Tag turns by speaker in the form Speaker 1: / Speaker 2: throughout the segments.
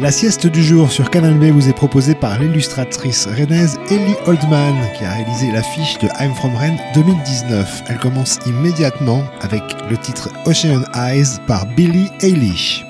Speaker 1: La sieste du jour sur Canal B vous est proposée par l'illustratrice rennaise Ellie Oldman qui a réalisé l'affiche de I'm From Rennes 2019. Elle commence immédiatement avec le titre Ocean Eyes par Billie Eilish.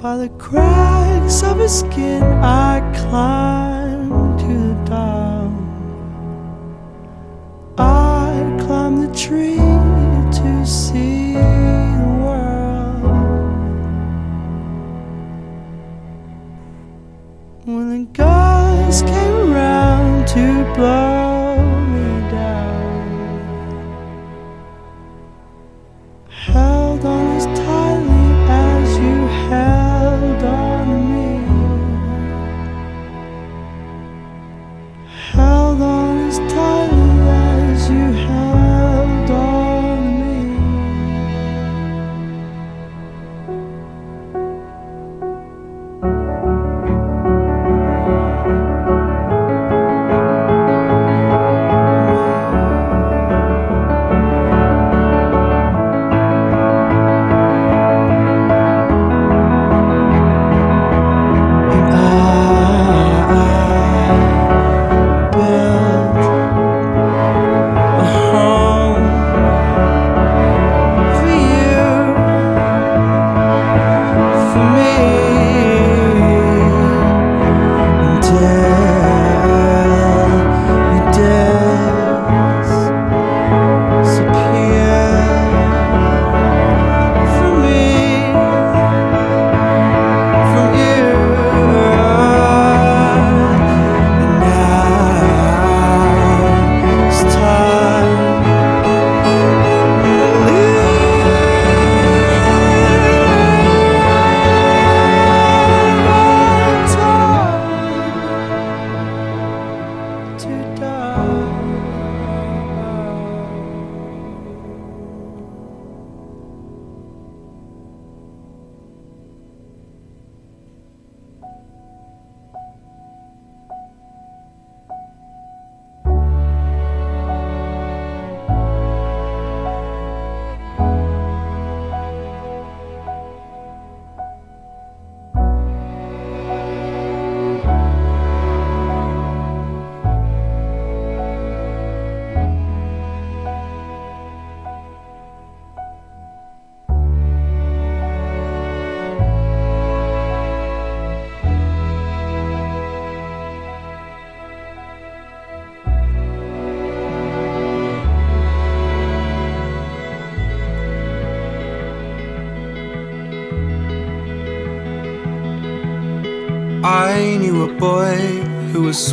Speaker 2: By the cracks of his skin, I climbed to the top. I climbed the tree to see the world. When the guys came around to blow.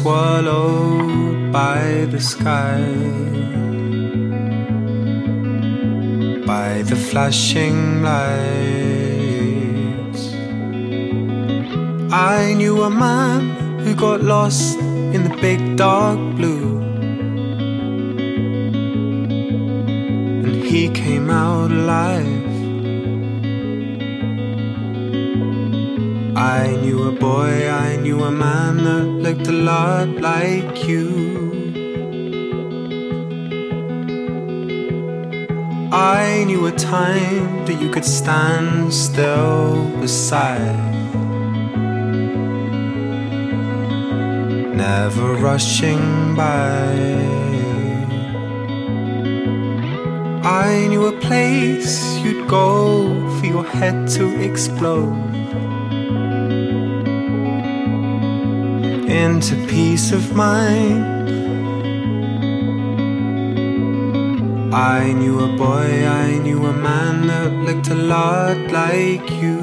Speaker 3: Swallowed by the sky, by the flashing lights. I knew a man who got lost in the big dark blue. And he came out alive. I knew a boy, I knew a man that looked a lot like you. I knew a time that you could stand still beside. Never rushing by. I knew a place you'd go for your head to explode. Into peace of mind. I knew a boy, I knew a man that looked a lot like you.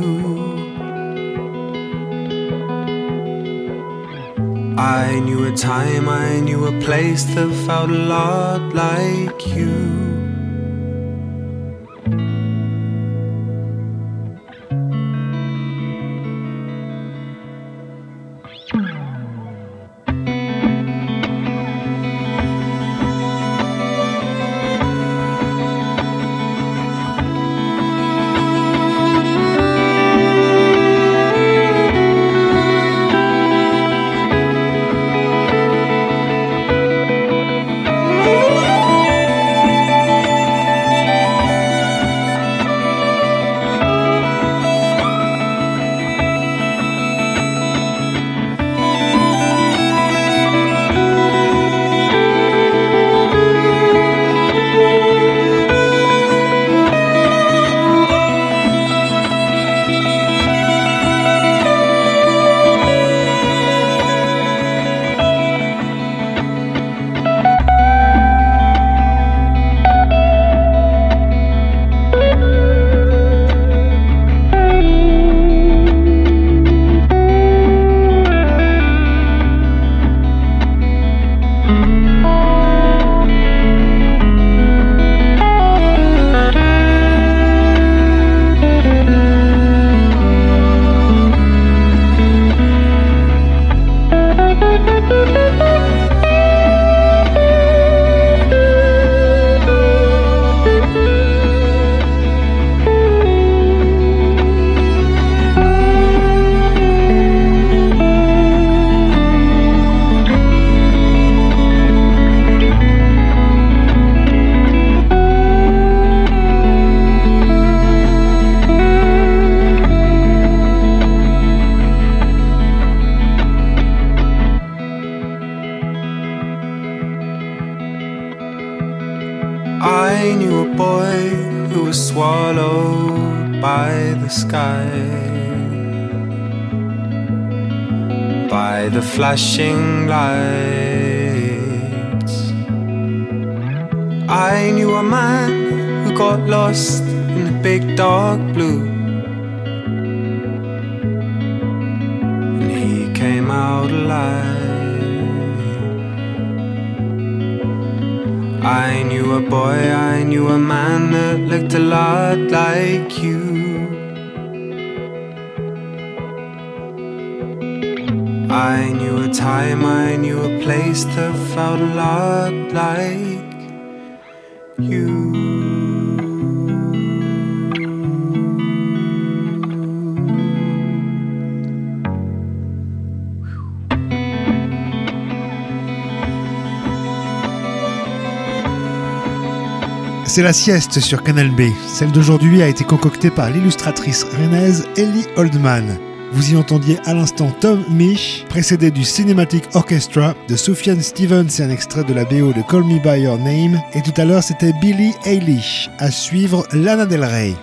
Speaker 3: I knew a time, I knew a place that felt a lot like you.
Speaker 4: C'est la sieste sur Canal B. Celle d'aujourd'hui a été concoctée par l'illustratrice rennaise Ellie Oldman. Vous y entendiez à l'instant Tom Misch, précédé du Cinematic Orchestra de Sufjan Stevens et un extrait de la BO de Call Me By Your Name. Et tout à l'heure, c'était Billie Eilish. À suivre, Lana Del Rey.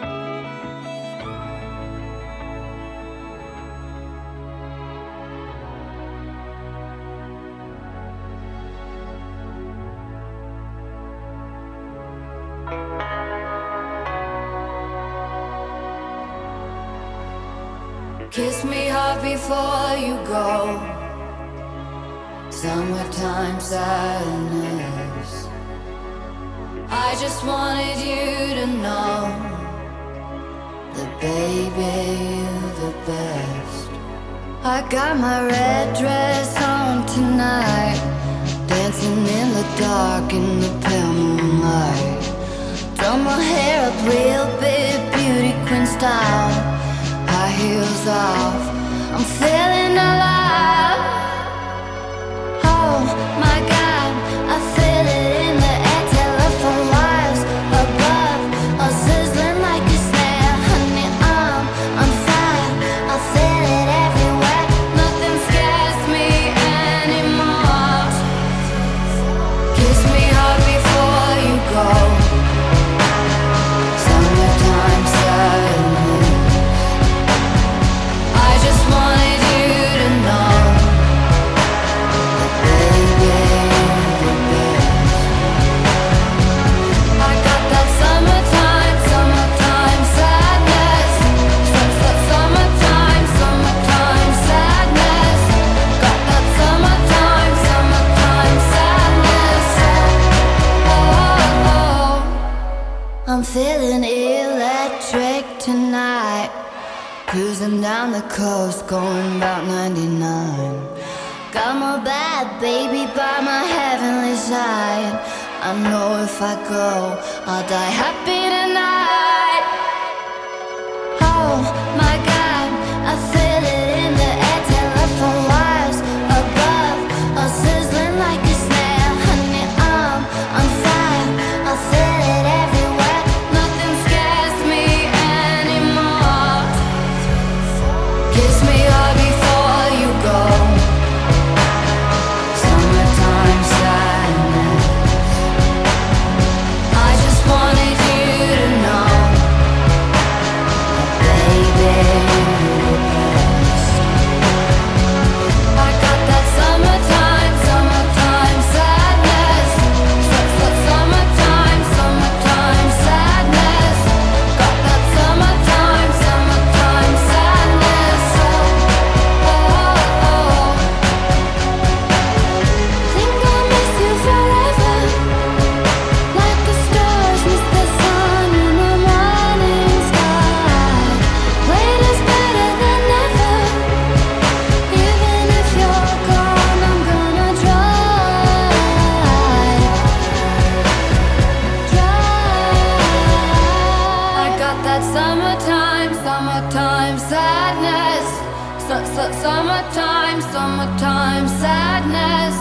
Speaker 5: summertime, summertime sadness.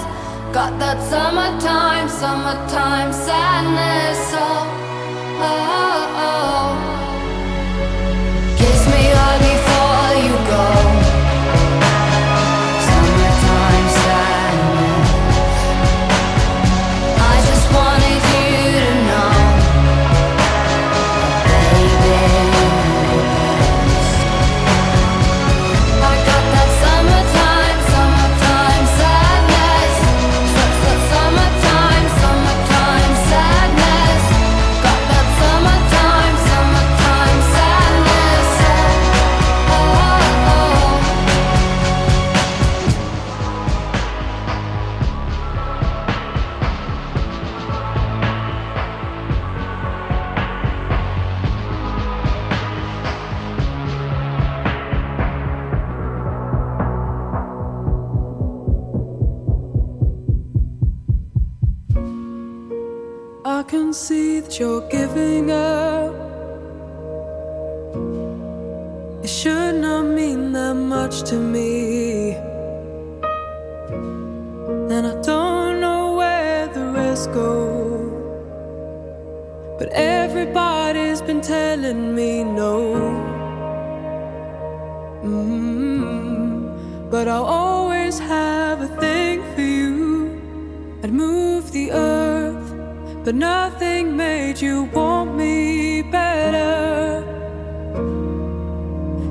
Speaker 5: Got that summertime, summertime sadness. Oh, oh.
Speaker 6: but nothing made you want me better.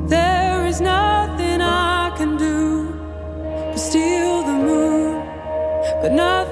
Speaker 6: There is nothing I can do but steal the moon, but nothing.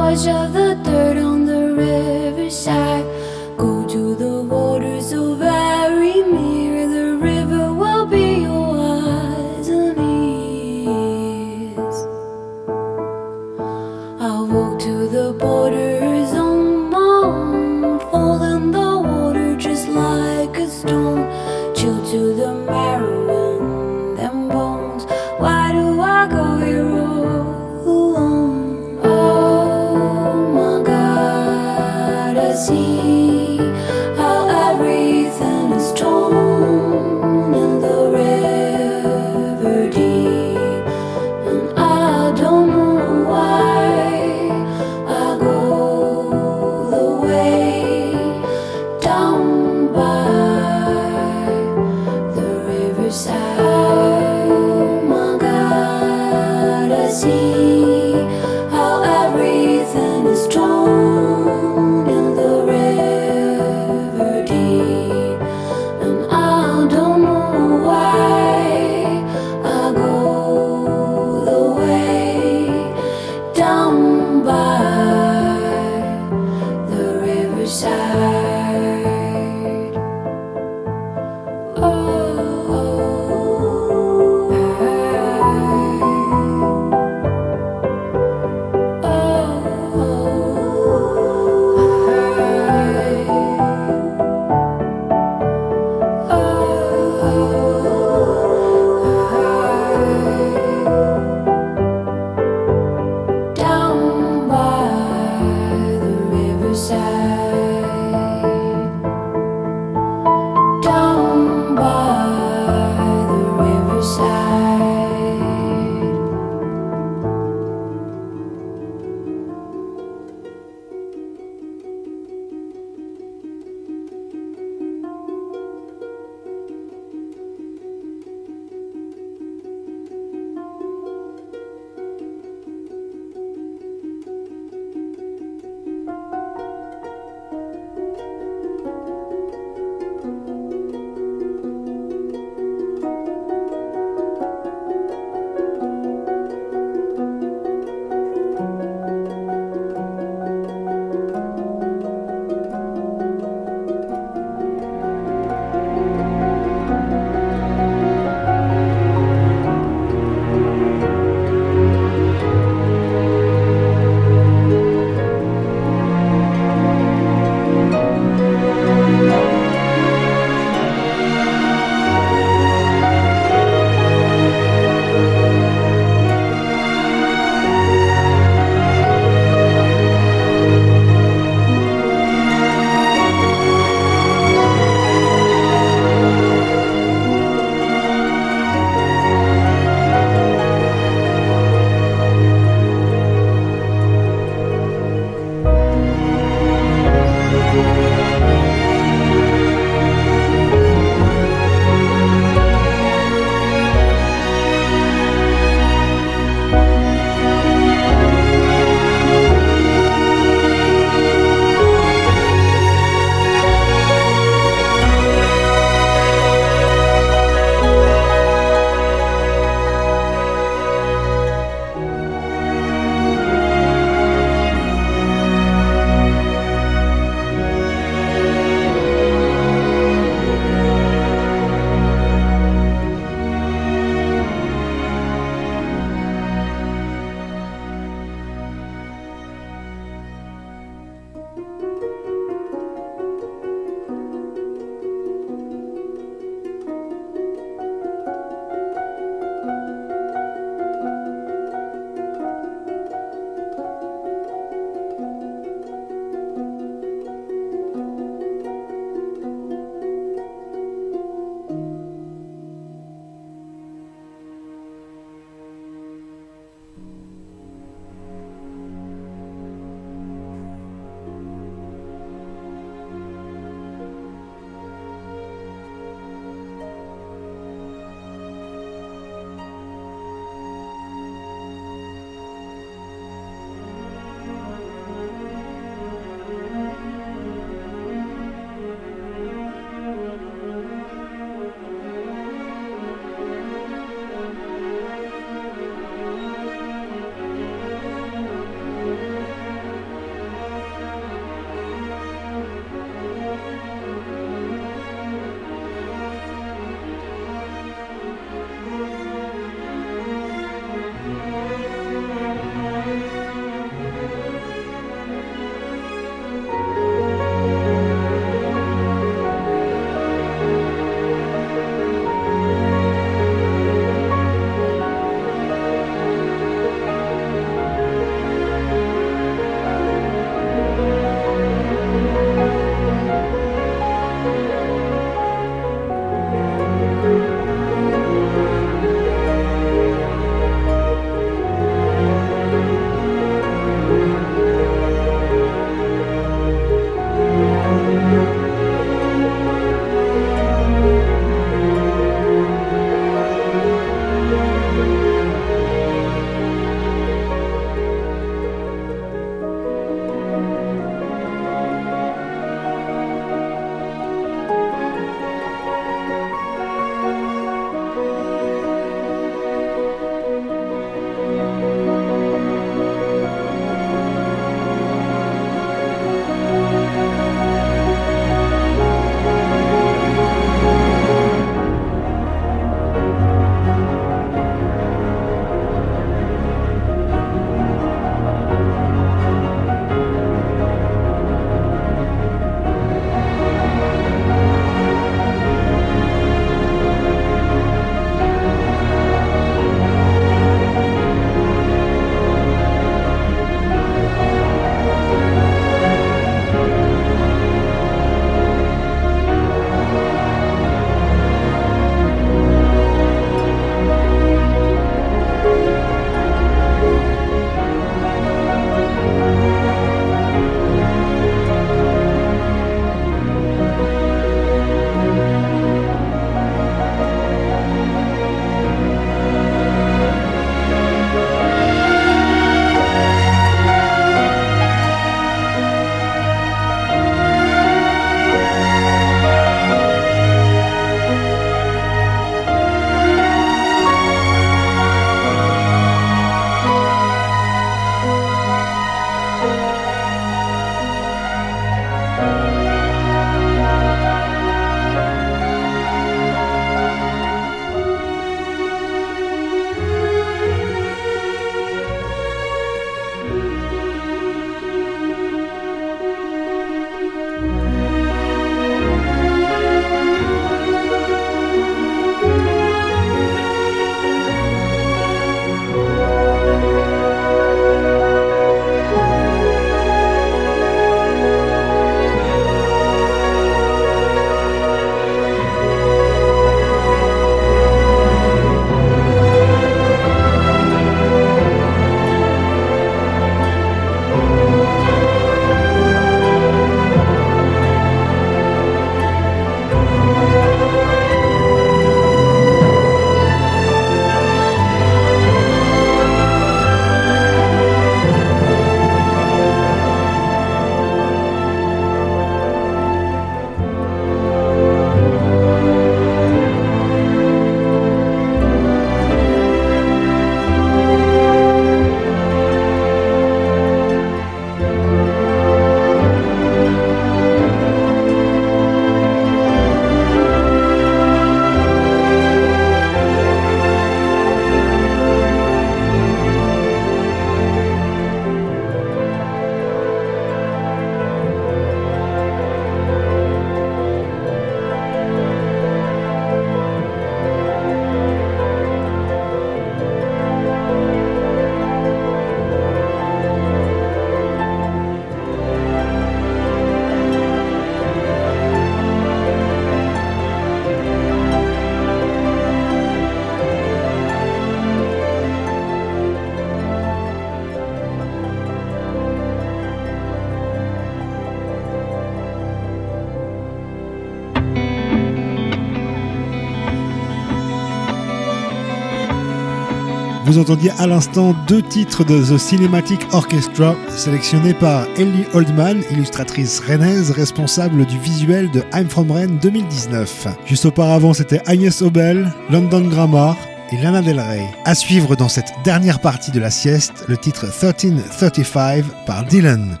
Speaker 4: Vous entendiez à l'instant deux titres de The Cinematic Orchestra sélectionnés par Ellie Oldman, illustratrice rennaise responsable du visuel de I'm From Rennes 2019. Juste auparavant, c'était Agnès Obel, London Grammar et Lana Del Rey. À suivre dans cette dernière partie de la sieste, le titre 1335 par Dylan.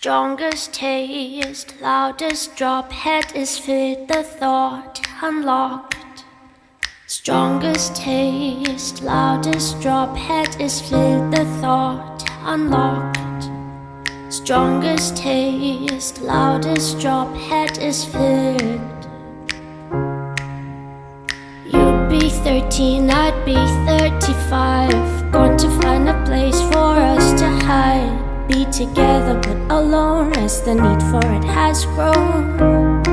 Speaker 7: Strongest taste, loudest drop, head is fit the thought unlocked. Strongest taste, loudest drop, head is fit the thought unlocked. Strongest taste, loudest drop, head is fit. You'd be 13, I'd be 35. Going to find a place for us to hide be together but alone as the need for it has grown.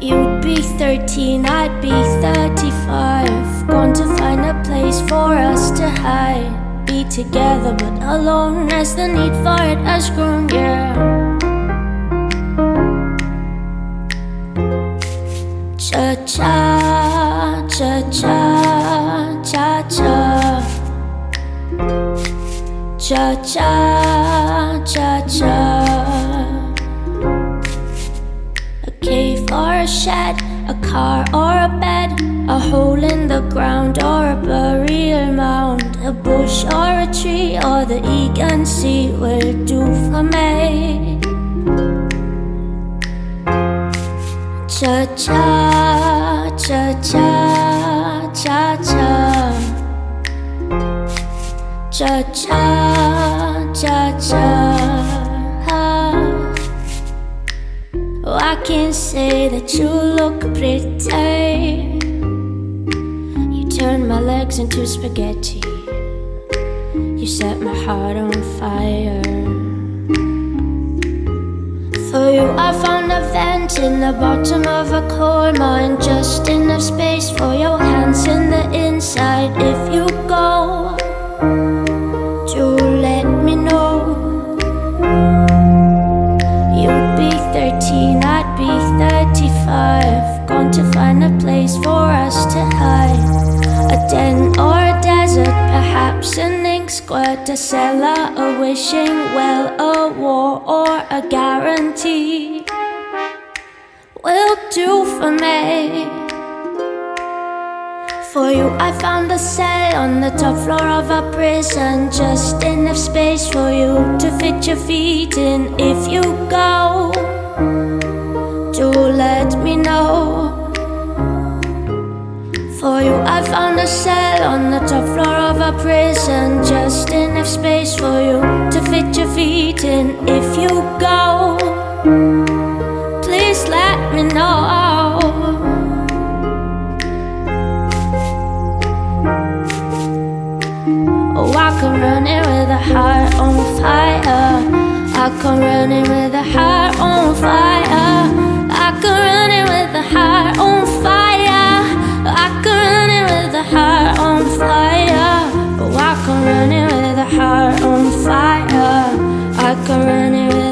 Speaker 7: You'd be 13, I'd be 35. Going to find a place for us to hide. Be together but alone as the need for it has grown, yeah. Cha cha, cha cha, cha cha. Cha cha, cha cha. A cave or a shed, a car or a bed, a hole in the ground or a burial mound, a bush or a tree or the Aegean Sea will do for me. Cha cha, cha cha, cha cha cha cha cha cha. Oh, I can say that you look pretty. You turn my legs into spaghetti. You set my heart on fire. For you, I found a vent in the bottom of a coal mine, just enough space for your hands in the inside. If you go 35. Gone to find a place for us to hide. A den or a desert, perhaps an ink squirt, a cellar, a wishing well, a war or a guarantee. Will do for me. For you, I found a cell on the top floor of a prison. Just enough space for you to fit your feet in. If you go, do let me know. For you, I found a cell on the top floor of a prison. Just enough space for you to fit your feet in. If you go, please let me know. Oh, I come running with a heart on fire. I come running with a heart on fire. I come running with a heart on fire. I come running with a heart on fire. Oh, I come running with a heart on fire. I come running with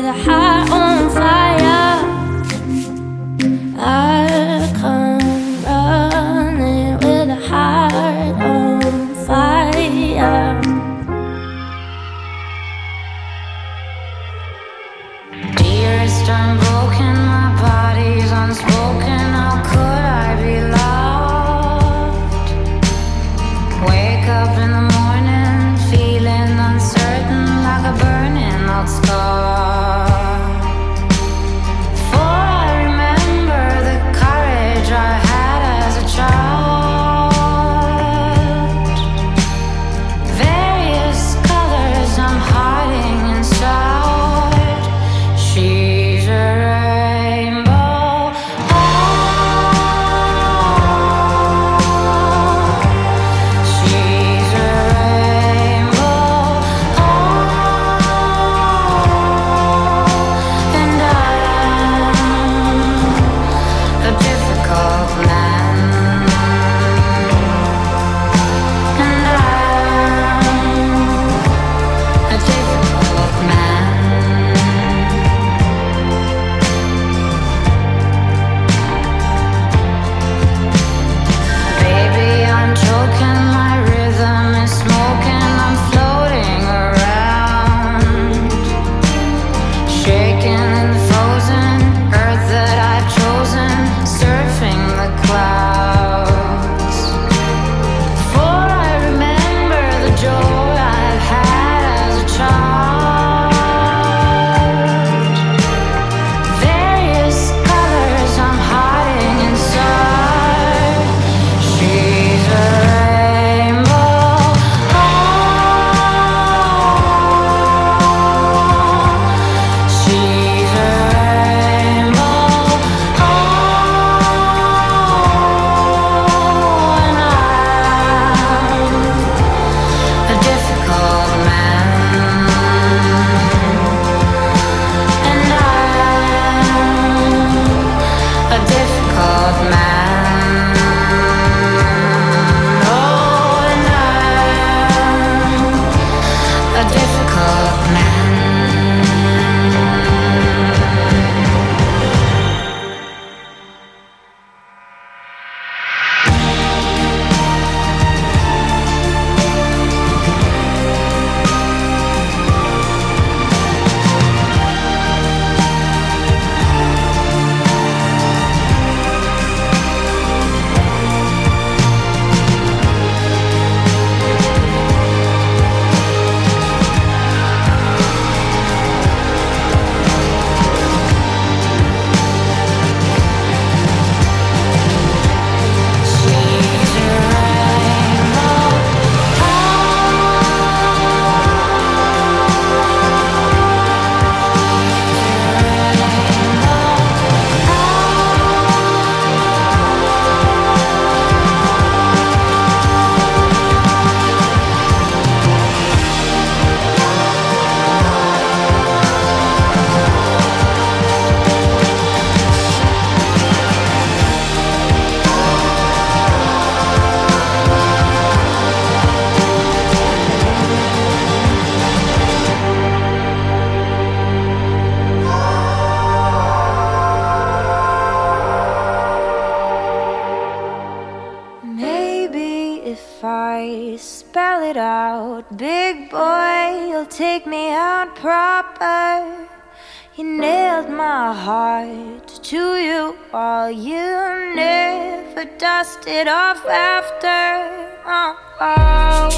Speaker 7: it off after. Oh, oh.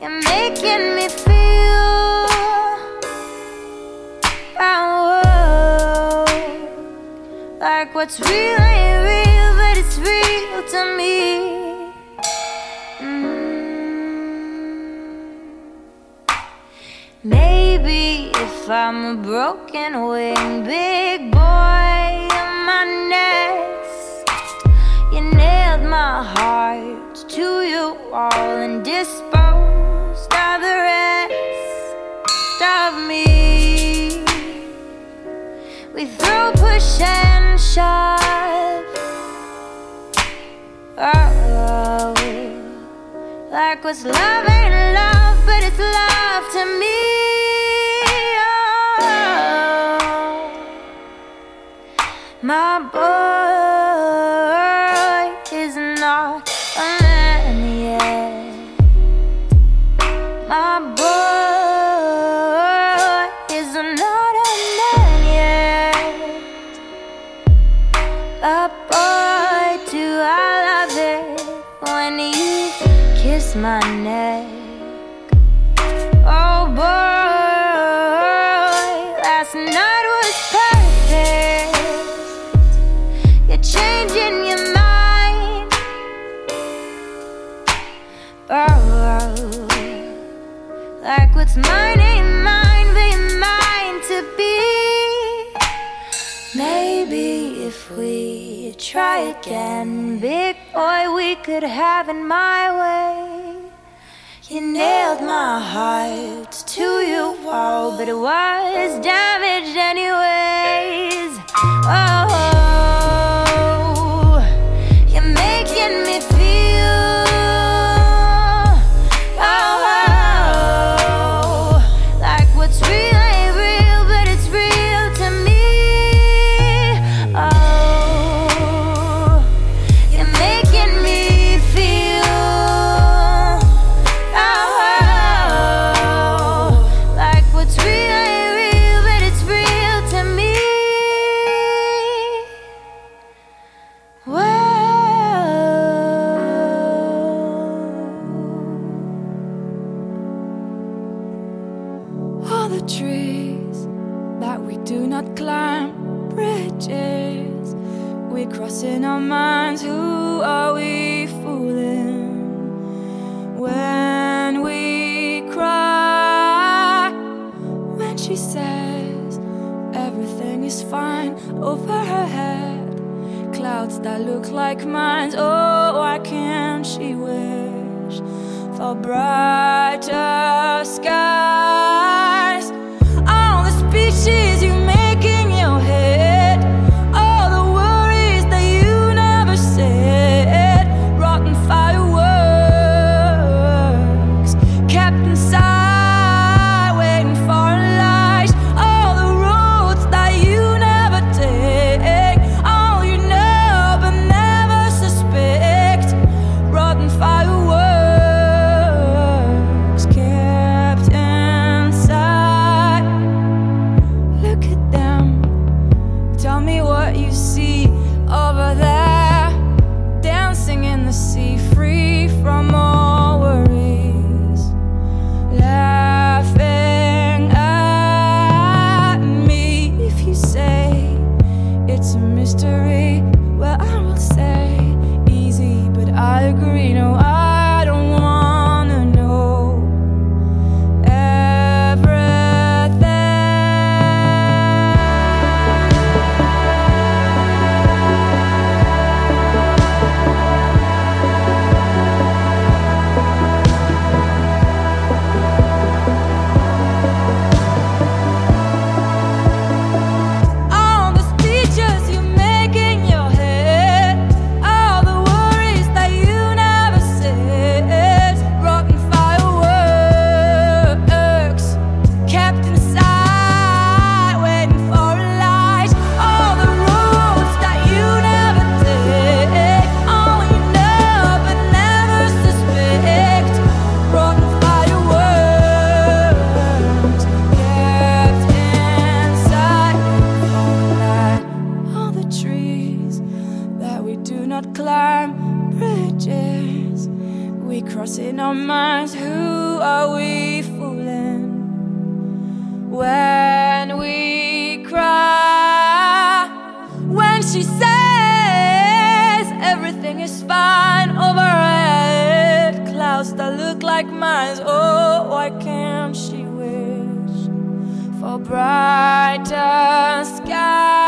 Speaker 7: You're making me feel. Oh, like what's real ain't real, but it's real to me. Mm. Maybe if I'm a broken wing, big boy in my nest. You nailed my heart to you all and disposed of the rest of me. We throw, push, and shove. Oh, like what's love ain't love, but it's love to me. My boy. If we try again, big boy, we could have it my way. You nailed my heart to your wall, but it was damaged anyways. Oh.
Speaker 6: For everything is fine over her clouds that look like mine oh why can't she wish for brighter skies.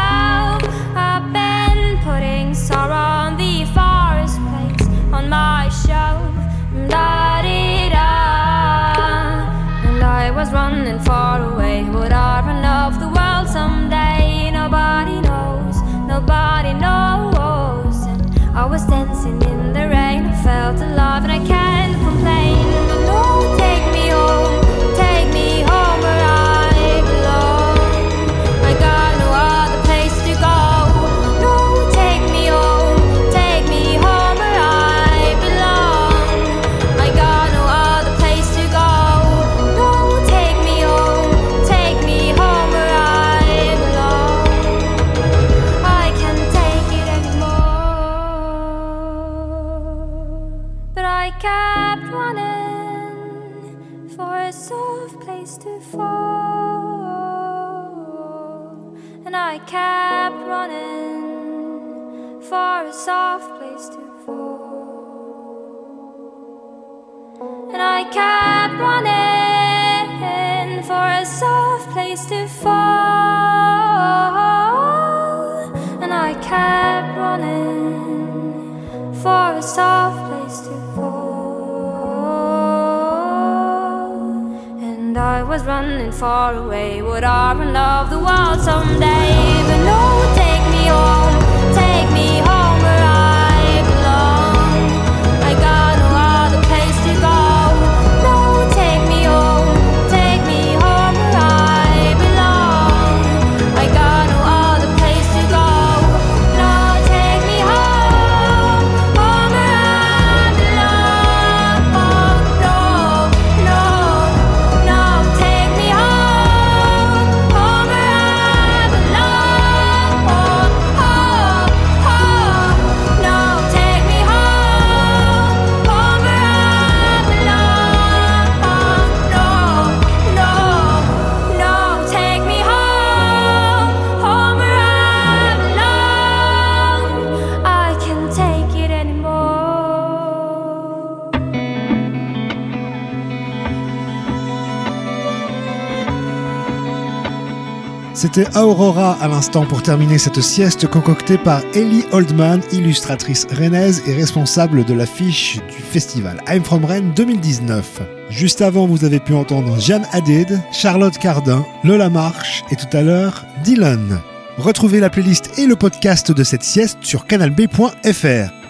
Speaker 8: And I kept running for a soft place to fall. And I kept running for a soft place to fall. And I was running far away. Would I run off the world someday? But no,
Speaker 4: C'était Aurora à l'instant pour terminer cette sieste concoctée par Ellie Oldman, illustratrice rennaise et responsable de l'affiche du festival I'm From Rennes 2019. Juste avant, vous avez pu entendre Jeanne Hadid, Charlotte Cardin, Lola Marsh et tout à l'heure Dylan. Retrouvez la playlist et le podcast de cette sieste sur canalb.fr.